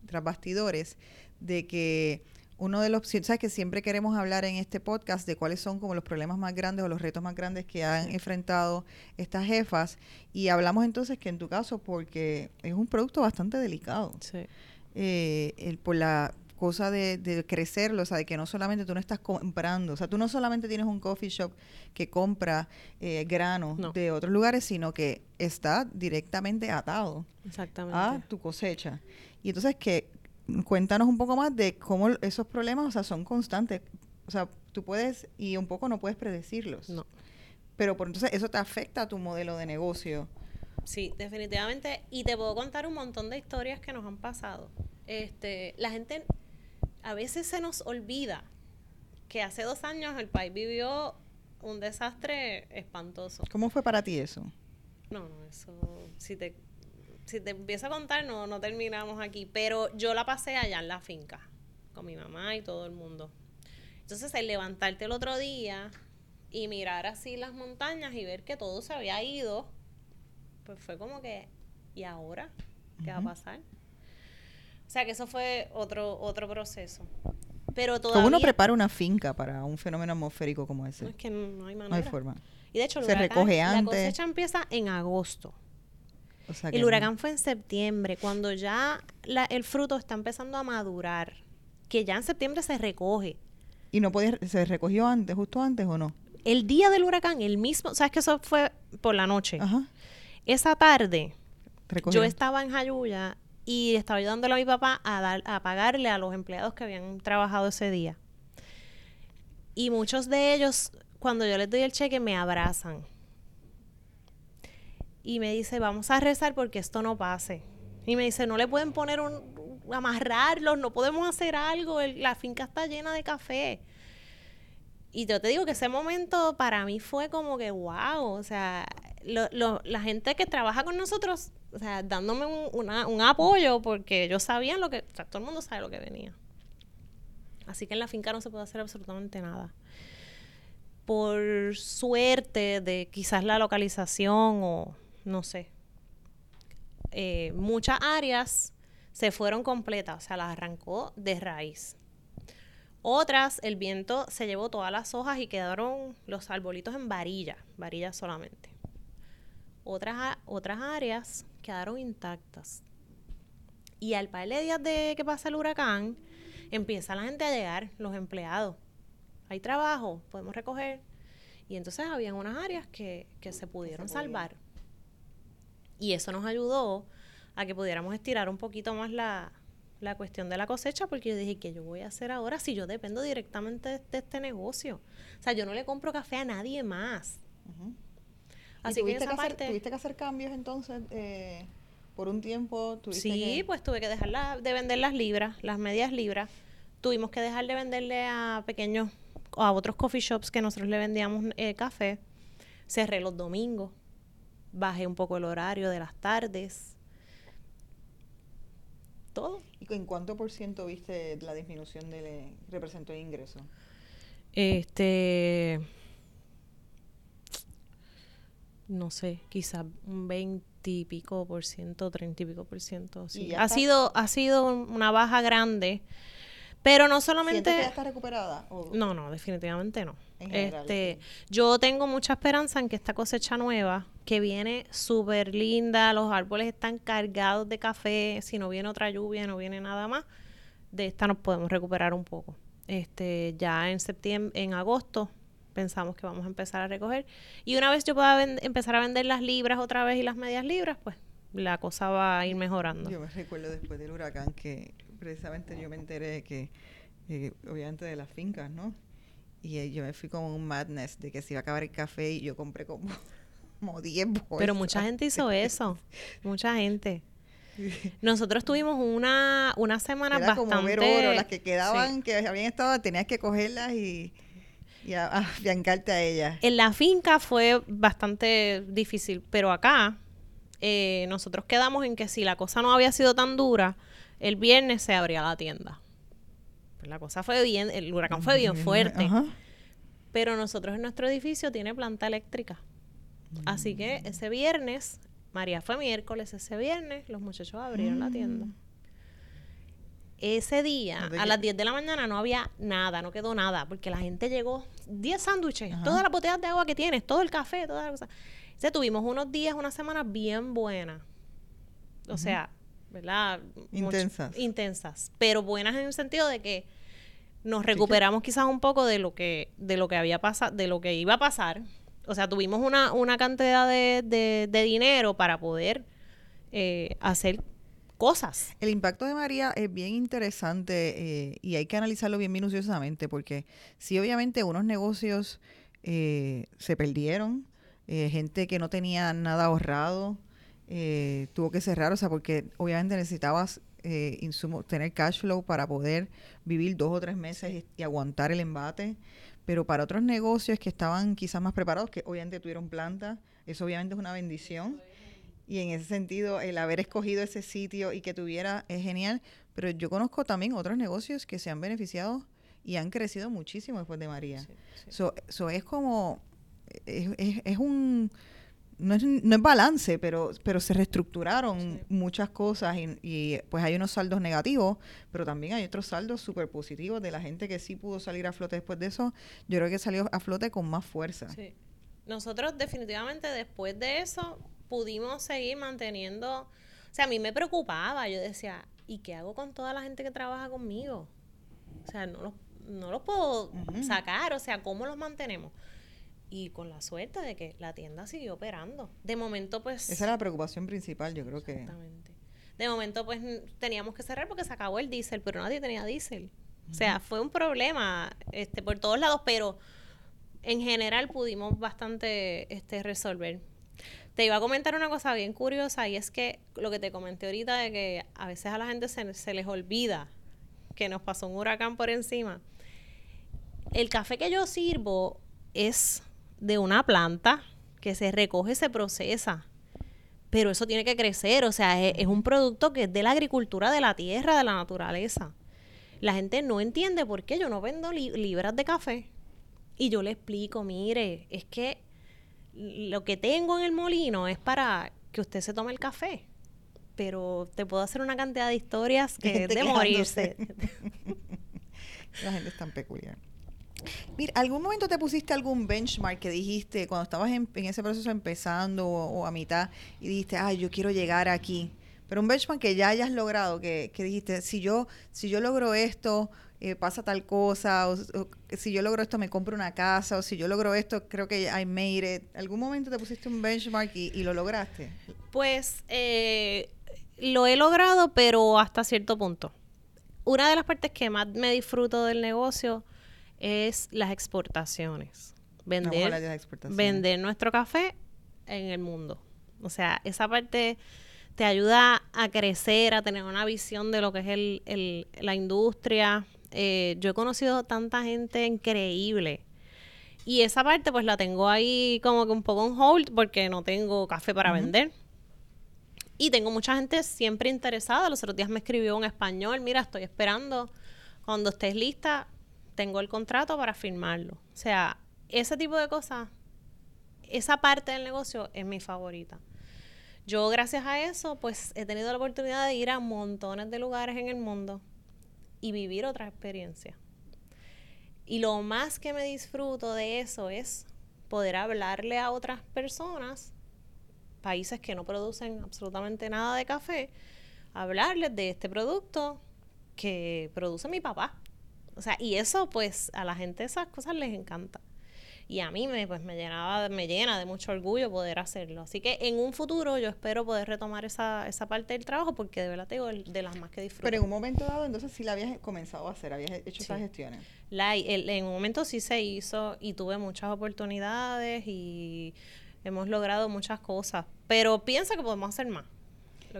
tras bastidores de que uno de los, sabes que siempre queremos hablar en este podcast de cuáles son como los problemas más grandes o los retos más grandes que han enfrentado estas jefas. Y hablamos entonces que en tu caso porque es un producto bastante delicado. Sí. eh, el, por la cosa de, de crecerlo, o sea, de que no solamente tú no estás comprando, o sea, tú no solamente tienes un coffee shop que compra eh, granos No. de otros lugares, sino que está directamente atado Exactamente. a tu cosecha. Y entonces que cuéntanos un poco más de cómo esos problemas, o sea, son constantes. O sea, tú puedes y un poco no puedes predecirlos. No. Pero por entonces eso te afecta a tu modelo de negocio. Sí, definitivamente. Y te puedo contar un montón de historias que nos han pasado. Este, la gente a veces se nos olvida que hace dos años el país vivió un desastre espantoso. ¿Cómo fue para ti eso? No, no, eso, si te, si te empiezo a contar, no, no terminamos aquí. Pero yo la pasé allá en la finca, con mi mamá y todo el mundo. Entonces, el levantarte el otro día y mirar así las montañas y ver que todo se había ido, pues fue como que, ¿y ahora? ¿Qué va a pasar? O sea, que eso fue otro, otro proceso. Pero ¿Cómo todavía... uno prepara una finca para un fenómeno atmosférico como ese? No, es que no hay manera. No hay forma. Y de hecho, el Se huracán- recoge la antes. cosecha empieza en agosto. O sea, que El no- huracán fue en septiembre, cuando ya la- el fruto está empezando a madurar, que ya en septiembre se recoge. ¿Y no podías, se recogió antes, justo antes o no? El día del huracán, el mismo, sabes que eso fue por la noche. Ajá. Esa tarde, recogió. yo estaba en Jayuya y estaba ayudándole a mi papá a, dar, a pagarle a los empleados que habían trabajado ese día. Y muchos de ellos, cuando yo les doy el cheque, me abrazan. Y me dice, vamos a rezar porque esto no pase. Y me dice, no le pueden poner un, amarrarlos, no podemos hacer algo, la finca está llena de café. Y yo te digo que ese momento para mí fue como que, wow, o sea, la gente que trabaja con nosotros, o sea, dándome un, un apoyo porque ellos sabían lo que, todo el mundo sabe lo que venía. Así que en la finca no se puede hacer absolutamente nada. Por suerte de quizás la localización o no sé, eh, muchas áreas se fueron completas, o sea, las arrancó de raíz. Otras, el viento se llevó todas las hojas y quedaron los arbolitos en varilla, varillas solamente. Otras, otras áreas quedaron intactas. Y al par de días de que pasa el huracán, empieza la gente a llegar, los empleados. Hay trabajo, podemos recoger. Y entonces habían unas áreas que, se pudieron salvar. Y eso nos ayudó a que pudiéramos estirar un poquito más la, cuestión de la cosecha, porque yo dije, ¿qué yo voy a hacer ahora si yo dependo directamente de, este negocio? O sea, yo no le compro café a nadie más. Así que, esa parte... ¿Tuviste que hacer cambios entonces? Eh, por un tiempo sí pues tuve que dejar de vender las libras las medias libras. Tuvimos que dejar de venderle a pequeños a otros coffee shops que nosotros le vendíamos eh, café. Cerré los domingos bajé un poco el horario de las tardes. Todo. Y en cuánto por ciento viste la disminución de representó de ingreso este no sé quizás un 20 y pico por ciento, treinta y pico por ciento. Sí. Ha sido, ha sido una baja grande. Pero no solamente. que ya está recuperada? No, no, definitivamente no. este, Yo tengo mucha esperanza en que esta cosecha nueva, que viene súper linda, los árboles están cargados de café, si no viene otra lluvia, no viene nada más, de esta nos podemos recuperar un poco. Este, ya en septiembre, en agosto, pensamos que vamos a empezar a recoger. Y una vez yo pueda empezar a vender las libras otra vez y las medias libras, pues la cosa va a ir mejorando. Yo me recuerdo después del huracán que precisamente yo me enteré de que, eh, obviamente de las fincas, ¿no? Y eh, yo me fui como un madness de que se iba a acabar el café y yo compré como, como 10 bolsas. Pero mucha gente hizo eso, mucha gente. Nosotros tuvimos una, una semana Era bastante... Como ver oro, las que quedaban, que habían estado, tenías que cogerlas y y a, a ella. En la finca fue bastante difícil, pero acá eh, nosotros quedamos en que si la cosa no había sido tan dura, el viernes se abría la tienda. Pues la cosa fue bien, el huracán fue bien fuerte. Pero nosotros en nuestro edificio tiene planta eléctrica. Así que mm. ese viernes, María fue miércoles, ese viernes los muchachos abrieron la tienda. Mm. Ese día, a las 10 de la mañana, no había nada, no quedó nada, porque la gente llegó, 10 sándwiches, todas las botellas de agua que tienes, todo el café, todas las cosas. O tuvimos unos días, unas semanas bien buenas. O sea, ¿verdad? Intensas. intensas, pero buenas en el sentido de que nos recuperamos quizás un poco de lo que, de lo que había pasado, de lo que iba a pasar. O sea, tuvimos una, una cantidad de, de, de dinero para poder eh, hacer cosas. El impacto de María es bien interesante eh, y hay que analizarlo bien minuciosamente porque sí, obviamente unos negocios eh, se perdieron, eh, gente que no tenía nada ahorrado tuvo que cerrar, o sea, porque obviamente necesitabas insumo, tener cash flow para poder vivir dos o tres meses y, aguantar el embate. Pero para otros negocios que estaban quizás más preparados, que obviamente tuvieron planta, eso obviamente es una bendición y en ese sentido el haber escogido ese sitio y que tuviera es genial, pero yo conozco también otros negocios que se han beneficiado y han crecido muchísimo después de María. Eso es como, es, un, no es, no es, balance, pero, pero se reestructuraron muchas cosas y, y, pues hay unos saldos negativos, pero también hay otros saldos súper positivos de la gente que sí pudo salir a flote después de eso. Yo creo que salió a flote con más fuerza. Nosotros definitivamente después de eso pudimos seguir manteniendo, o sea, a mí me preocupaba, yo decía, ¿y qué hago con toda la gente que trabaja conmigo? O sea, no los, no los puedo sacar, o sea, ¿cómo los mantenemos? Y con la suerte de que la tienda siguió operando. De momento, pues... Esa era la preocupación principal, yo creo que... Exactamente. De momento, pues, teníamos que cerrar porque se acabó el diésel, pero nadie tenía diésel. O sea, fue un problema este, por todos lados, pero en general pudimos bastante este, resolver. Te iba a comentar una cosa bien curiosa y es que lo que te comenté ahorita de que a veces a la gente se, les olvida que nos pasó un huracán por encima. El café que yo sirvo es de una planta que se recoge, se procesa. Pero eso tiene que crecer, o sea, es, un producto que es de la agricultura, de la tierra, de la naturaleza. La gente no entiende por qué yo no vendo libras de café. Y yo le explico, mire, es que lo que tengo en el molino es para que usted se tome el café. Pero te puedo hacer una cantidad de historias que es de morirse. La gente es tan peculiar. Mira, ¿algún momento te pusiste algún benchmark que dijiste cuando estabas en, ese proceso empezando o, a mitad y dijiste, ay, yo quiero llegar aquí? Pero un benchmark que ya hayas logrado, que, que dijiste, si yo, si yo logro esto, eh, pasa tal cosa, o, si yo logro esto me compro una casa, o si yo logro esto creo que I made it. ¿Algún momento te pusiste un benchmark y, lo lograste? Pues eh, lo he logrado, pero hasta cierto punto. Una de las partes que más me disfruto del negocio es las exportaciones. Vender, vender nuestro café en el mundo. O sea, esa parte te ayuda a crecer, a tener una visión de lo que es el, la industria, eh, yo he conocido tanta gente increíble. Y esa parte pues la tengo ahí como que un poco en hold porque no tengo café para vender. Y tengo mucha gente siempre interesada. Los otros días me escribió un español, mira, estoy esperando. Cuando estés lista, tengo el contrato para firmarlo. O sea, ese tipo de cosas, esa parte del negocio es mi favorita. Yo gracias a eso, pues he tenido la oportunidad de ir a montones de lugares en el mundo y vivir otra experiencia. Y lo más que me disfruto de eso es poder hablarle a otras personas, países que no producen absolutamente nada de café, hablarles de este producto que produce mi papá. O sea, y eso pues a la gente esas cosas les encanta y a mí me, pues, me, llenaba, me llena de mucho orgullo poder hacerlo. Así que en un futuro yo espero poder retomar esa, esa parte del trabajo porque de verdad tengo de las más que disfruto. Pero en un momento dado, entonces sí la habías comenzado a hacer, habías hecho esas gestiones. La, en un momento sí se hizo y tuve muchas oportunidades y hemos logrado muchas cosas, pero piensa que podemos hacer más.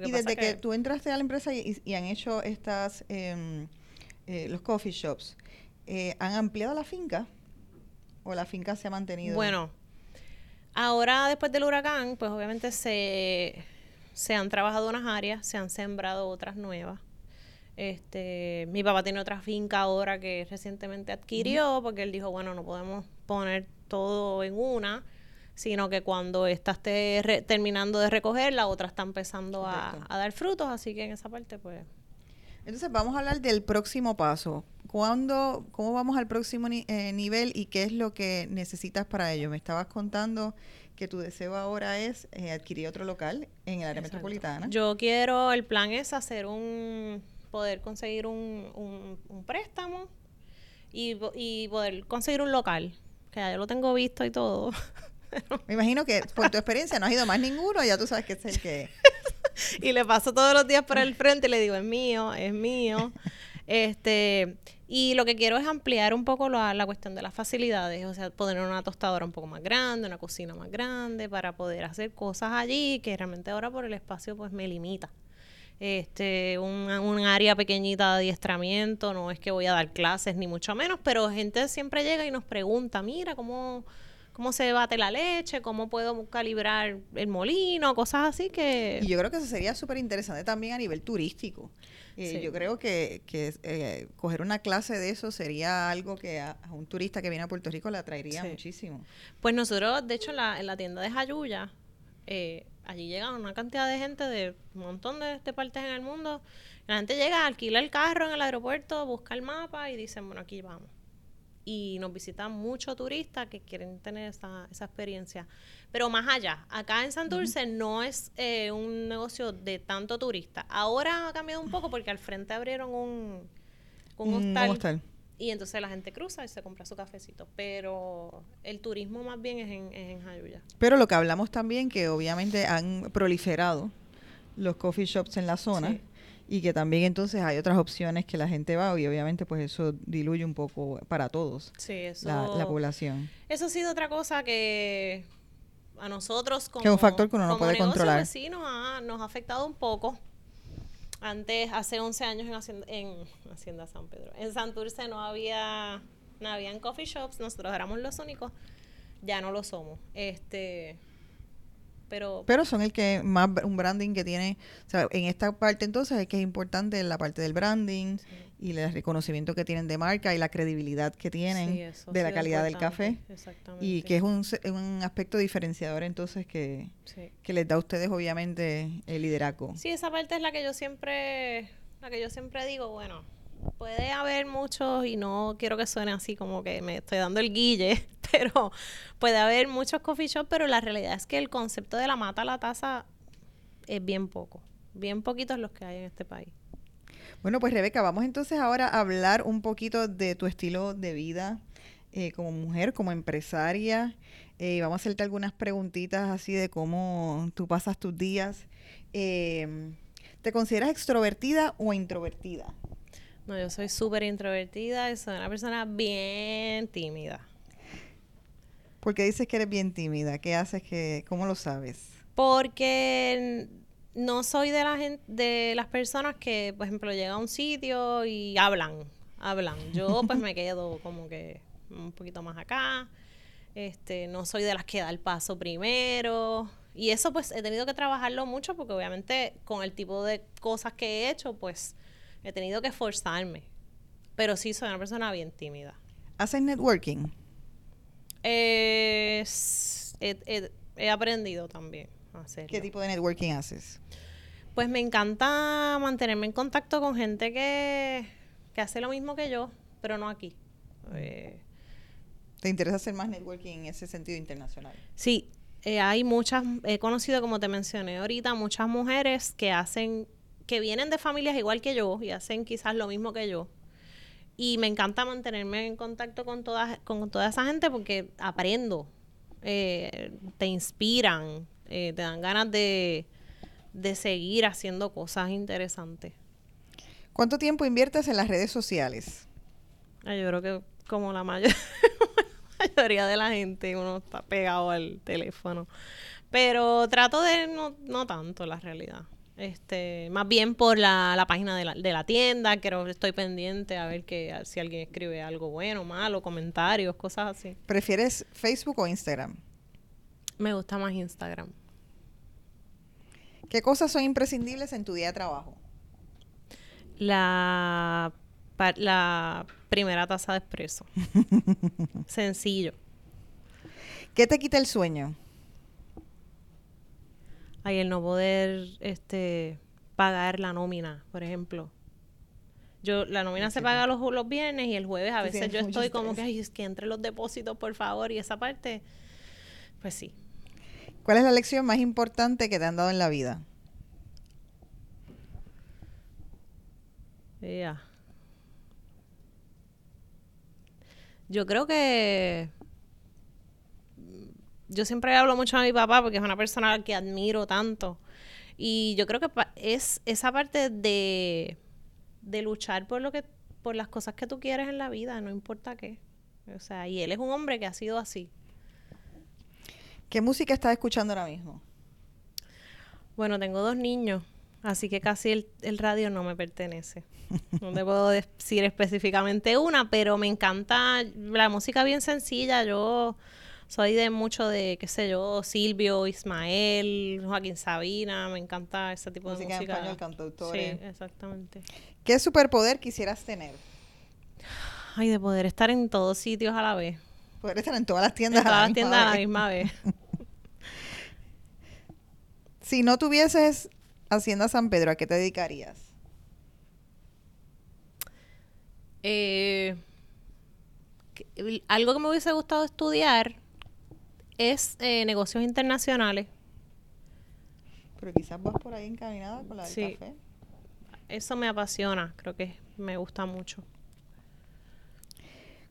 y desde que, tú entraste a la empresa y, han hecho estas, em, eh, los coffee shops, eh, ¿han ampliado la finca? ¿O la finca se ha mantenido? Bueno, ahora después del huracán, pues obviamente se, se han trabajado unas áreas, se han sembrado otras nuevas. Este, mi papá tiene otra finca ahora que recientemente adquirió, porque él dijo, bueno, no podemos poner todo en una, sino que cuando esta esté terminando de recoger, la otra está empezando a, a, dar frutos, así que en esa parte, pues... Entonces vamos a hablar del próximo paso. ¿Cuándo, ¿Cómo vamos al próximo eh, nivel y qué es lo que necesitas para ello? Me estabas contando que tu deseo ahora es eh, adquirir otro local en el área metropolitana. Yo quiero, el plan es hacer un, poder conseguir un, un, préstamo y, y, poder conseguir un local, que ya yo lo tengo visto y todo. Me imagino que por tu experiencia no has ido más ninguno, ya tú sabes que es el que... y le paso todos los días por el frente y le digo, es mío, es mío. Este, y lo que quiero es ampliar un poco la, la, cuestión de las facilidades, o sea, poner una tostadora un poco más grande, una cocina más grande, para poder hacer cosas allí que realmente ahora por el espacio pues me limita. Este, un, un área pequeñita de adiestramiento, no es que voy a dar clases ni mucho menos, pero gente siempre llega y nos pregunta, mira, ¿cómo, cómo se bate la leche, cómo puedo calibrar el molino, cosas así que... Y yo creo que eso sería súper interesante también a nivel turístico. Eh, yo creo que, que eh, coger una clase de eso sería algo que a, un turista que viene a Puerto Rico le atraería muchísimo. Pues nosotros, de hecho, en la, en la tienda de Jayuya, eh, allí llega una cantidad de gente de un montón de, partes en el mundo. La gente llega, alquila el carro en el aeropuerto, busca el mapa y dicen, bueno, aquí vamos y nos visitan muchos turistas que quieren tener esa, esa experiencia. Pero más allá, acá en Santurce no es eh, un negocio de tanto turista. Ahora ha cambiado un poco porque al frente abrieron un, un hostal. Y entonces la gente cruza y se compra su cafecito. Pero el turismo más bien es en, es en Jayuya. Pero lo que hablamos también, que obviamente han proliferado los coffee shops en la zona. Y que también entonces hay otras opciones que la gente va y obviamente pues eso diluye un poco para todos Sí, eso. la, la población. Eso ha sido otra cosa que a nosotros como, Que es un factor que uno no como puede negocio, controlar. sí, nos ha, nos ha afectado un poco. Antes, hace 11 años en Hacienda, en Hacienda San Pedro, en Santurce no había, no habían coffee shops, nosotros éramos los únicos, ya no lo somos. Este, pero, Pero son el que más un branding que tiene, o sea, en esta parte entonces es que es importante la parte del branding y el reconocimiento que tienen de marca y la credibilidad que tienen sí, eso ha de la calidad del café Exactamente. y que es un, un aspecto diferenciador entonces que, que les da a ustedes obviamente el liderazgo. Sí, esa parte es la que yo siempre, la que yo siempre digo, bueno, puede haber muchos, y no quiero que suene así como que me estoy dando el guille, pero puede haber muchos coffee shops, pero la realidad es que el concepto de la mata a la taza es bien poco, bien poquitos los que hay en este país. Bueno, pues Rebeca, vamos entonces ahora a hablar un poquito de tu estilo de vida eh, como mujer, como empresaria. Eh, vamos a hacerte algunas preguntitas así de cómo tú pasas tus días. Eh, ¿Te consideras extrovertida o introvertida? No, yo soy súper introvertida y soy una persona bien tímida. Porque dices que eres bien tímida. ¿Qué haces? que ¿Cómo lo sabes? Porque no soy de la gente, de las personas que, por ejemplo, llega a un sitio y hablan, hablan. Yo pues me quedo como que un poquito más acá. Este, no soy de las que da el paso primero. Y eso pues he tenido que trabajarlo mucho porque obviamente con el tipo de cosas que he hecho, pues he tenido que esforzarme. Pero sí soy una persona bien tímida. ¿Haces networking? Eh, s- he, he- he aprendido también a hacerlo. ¿Qué tipo de networking haces? Pues me encanta mantenerme en contacto con gente que, que hace lo mismo que yo, pero no aquí. Eh, ¿Te interesa hacer más networking en ese sentido internacional? sí, eh, hay muchas, he conocido, como te mencioné ahorita, muchas mujeres que hacen, que vienen de familias igual que yo y hacen quizás lo mismo que yo. Y me encanta mantenerme en contacto con toda, con toda esa gente porque aprendo, eh, te inspiran, eh, te dan ganas de, de seguir haciendo cosas interesantes. ¿Cuánto tiempo inviertes en las redes sociales? Ah, Yo creo que como la mayor- mayoría de la gente uno está pegado al teléfono. Pero trato de no, no tanto la realidad. Este, más bien por la, la página de la, de la tienda, que estoy pendiente a ver que a- si alguien escribe algo bueno, malo, comentarios, cosas así. ¿Prefieres Facebook o Instagram? Me gusta más Instagram. ¿Qué cosas son imprescindibles en tu día de trabajo? La, pa- la primera taza de espresso. Sencillo. ¿Qué te quita el sueño? Ay, el no poder este pagar la nómina, por ejemplo. Yo, la nómina se paga los, los viernes y el jueves a veces yo estoy como que, ay, es que entre los depósitos, por favor, y esa parte, pues sí. ¿Cuál es la lección más importante que te han dado en la vida? Ya. Yo creo que yo siempre hablo mucho a mi papá porque es una persona que admiro tanto. Y yo creo que es esa parte de, de luchar por lo que, por las cosas que tú quieres en la vida, no importa qué. O sea, y él es un hombre que ha sido así. ¿Qué música estás escuchando ahora mismo? Bueno, tengo dos niños, así que casi el, el radio no me pertenece. No te puedo decir específicamente una, pero me encanta la música bien sencilla. Yo soy de mucho de, qué sé yo, Silvio, Ismael, Joaquín Sabina, me encanta ese tipo Música de en música. español, cantautores. Sí, exactamente. ¿Qué superpoder quisieras tener? Ay, de poder estar en todos sitios a la vez. Poder estar en todas las En tiendas. todas a la las tiendas a la misma vez. Si no tuvieses Hacienda San Pedro, ¿a qué te dedicarías? Eh, algo que me hubiese gustado estudiar es eh, negocios internacionales. Pero quizás vas por ahí encaminada con la del Sí. café. Eso me apasiona, creo que me gusta mucho.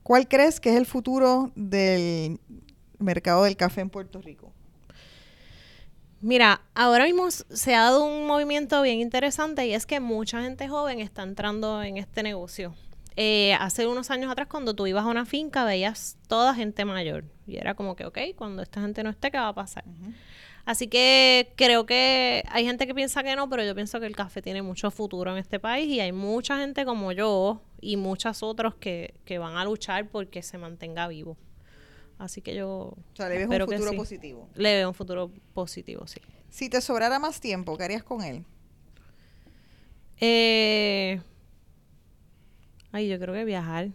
¿Cuál crees que es el futuro del mercado del café en Puerto Rico? Mira, ahora mismo se ha dado un movimiento bien interesante y es que mucha gente joven está entrando en este negocio. Eh, hace unos años atrás, cuando tú ibas a una finca, veías toda gente mayor. Y era como que, ok, cuando esta gente no esté, ¿qué va a pasar? Así que creo que hay gente que piensa que no, pero yo pienso que el café tiene mucho futuro en este país y hay mucha gente como yo y muchos otros que, que van a luchar porque se mantenga vivo. Así que yo. O sea, le ves un futuro positivo. Le veo un futuro positivo, sí. Si te sobrara más tiempo, ¿qué harías con él? Eh. Ay, yo creo que viajar.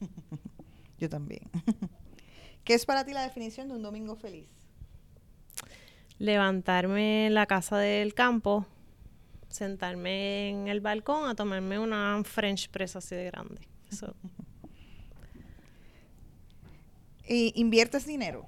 yo también. ¿Qué es para ti la definición de un domingo feliz? Levantarme en la casa del campo, sentarme en el balcón a tomarme una French press así de grande. Eso. ¿Inviertes dinero?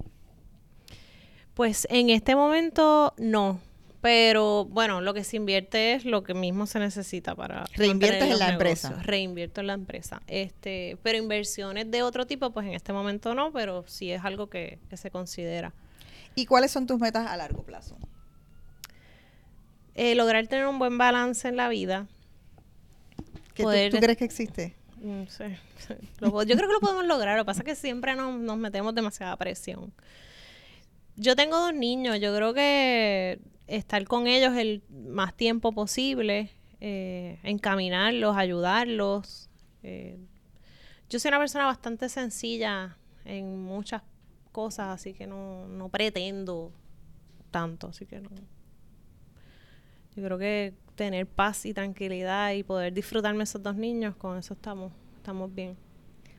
Pues en este momento no. Pero bueno, lo que se invierte es lo que mismo se necesita para reinviertes en la empresa. Reinvierto en la empresa. Este, pero inversiones de otro tipo, pues en este momento no, pero sí es algo que, se considera. ¿Y cuáles son tus metas a largo plazo? Eh, lograr tener un buen balance en la vida. ¿Qué tú, crees que existe? No sé. yo creo que lo podemos lograr. Lo que pasa es que siempre nos, nos metemos demasiada presión. Yo tengo dos niños. Yo creo que estar con ellos el más tiempo posible, eh, encaminarlos, ayudarlos. Eh, yo soy una persona bastante sencilla en muchas cosas, así que no, no pretendo tanto, así que no. Yo creo que tener paz y tranquilidad y poder disfrutarme esos dos niños, con eso estamos, estamos bien.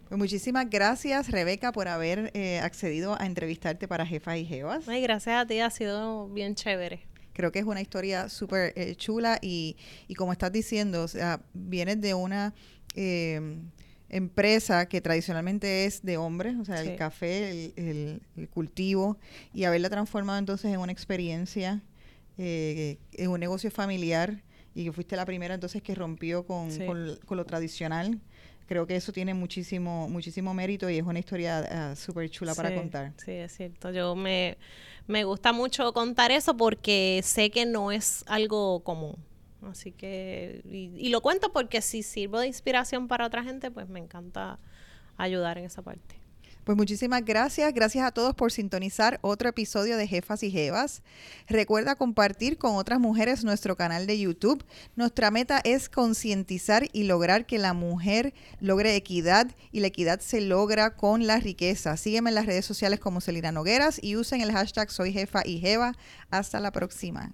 Pues muchísimas gracias, Rebeca, por haber eh, accedido a entrevistarte para Jefa y Jevas. Ay, gracias a ti, ha sido bien chévere. Creo que es una historia súper eh, chula y, y, como estás diciendo, o sea, vienes de una em, empresa que tradicionalmente es de hombres, o sea, el café, el, el, cultivo, y haberla transformado entonces en una experiencia, eh, en un negocio familiar, y que fuiste la primera entonces que rompió con, con, lo tradicional creo que eso tiene muchísimo muchísimo mérito y es una historia uh, súper chula para contar. Sí, es cierto. Yo me, me gusta mucho contar eso porque sé que no es algo común. Así que, y, lo cuento porque si sirvo de inspiración para otra gente, pues me encanta ayudar en esa parte. Pues muchísimas gracias. Gracias a todos por sintonizar otro episodio de Jefas y Jevas. Recuerda compartir con otras mujeres nuestro canal de YouTube. Nuestra meta es concientizar y lograr que la mujer logre equidad y la equidad se logra con la riqueza. Sígueme en las redes sociales como Celina Nogueras y usen el hashtag Soy Jefa y Jeva. Hasta la próxima.